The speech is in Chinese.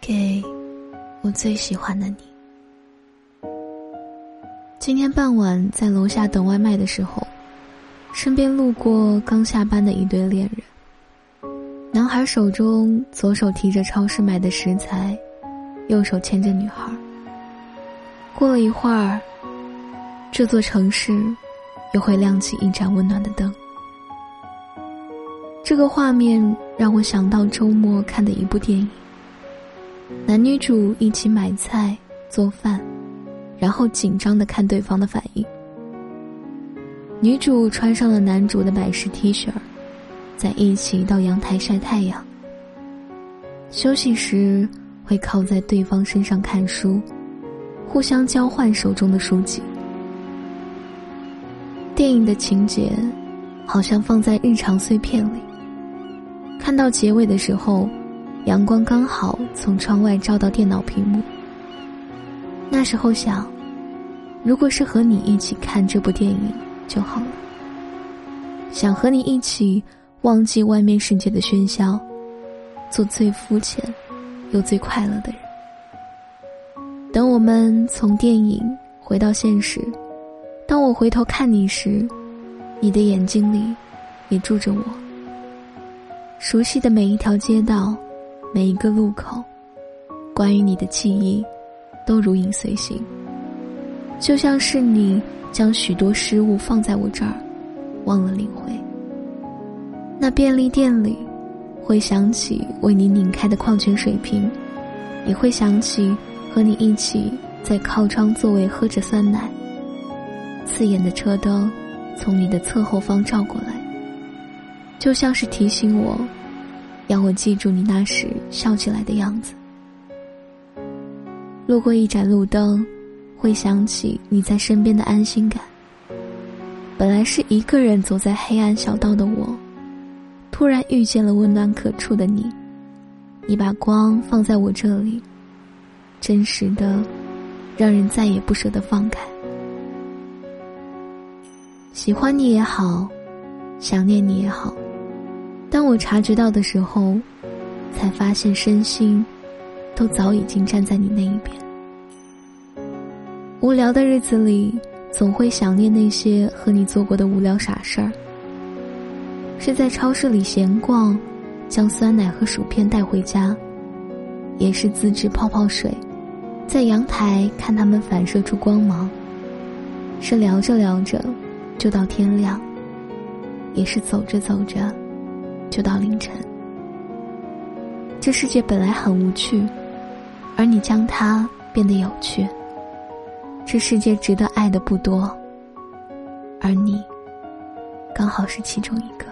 给我最喜欢的你。今天傍晚在楼下等外卖的时候，身边路过刚下班的一对恋人。男孩手中左手提着超市买的食材，右手牵着女孩。过了一会儿，这座城市又会亮起一盏温暖的灯。这个画面让我想到周末看的一部电影。男女主一起买菜做饭，然后紧张的看对方的反应。女主穿上了男主的百事 T 恤，在一起到阳台晒太阳。休息时会靠在对方身上看书，互相交换手中的书籍。电影的情节，好像放在日常碎片里。看到结尾的时候。阳光刚好从窗外照到电脑屏幕。那时候想，如果是和你一起看这部电影就好了。想和你一起忘记外面世界的喧嚣，做最肤浅又最快乐的人。等我们从电影回到现实，当我回头看你时，你的眼睛里也住着我。熟悉的每一条街道。每一个路口，关于你的记忆，都如影随形。就像是你将许多失误放在我这儿，忘了领回。那便利店里，会想起为你拧开的矿泉水瓶，也会想起和你一起在靠窗座位喝着酸奶。刺眼的车灯从你的侧后方照过来，就像是提醒我。要我记住你那时笑起来的样子。路过一盏路灯，会想起你在身边的安心感。本来是一个人走在黑暗小道的我，突然遇见了温暖可触的你。你把光放在我这里，真实的，让人再也不舍得放开。喜欢你也好，想念你也好。当我察觉到的时候，才发现身心都早已经站在你那一边。无聊的日子里，总会想念那些和你做过的无聊傻事儿。是在超市里闲逛，将酸奶和薯片带回家；也是自制泡泡水，在阳台看它们反射出光芒；是聊着聊着就到天亮；也是走着走着。就到凌晨。这世界本来很无趣，而你将它变得有趣。这世界值得爱的不多，而你，刚好是其中一个。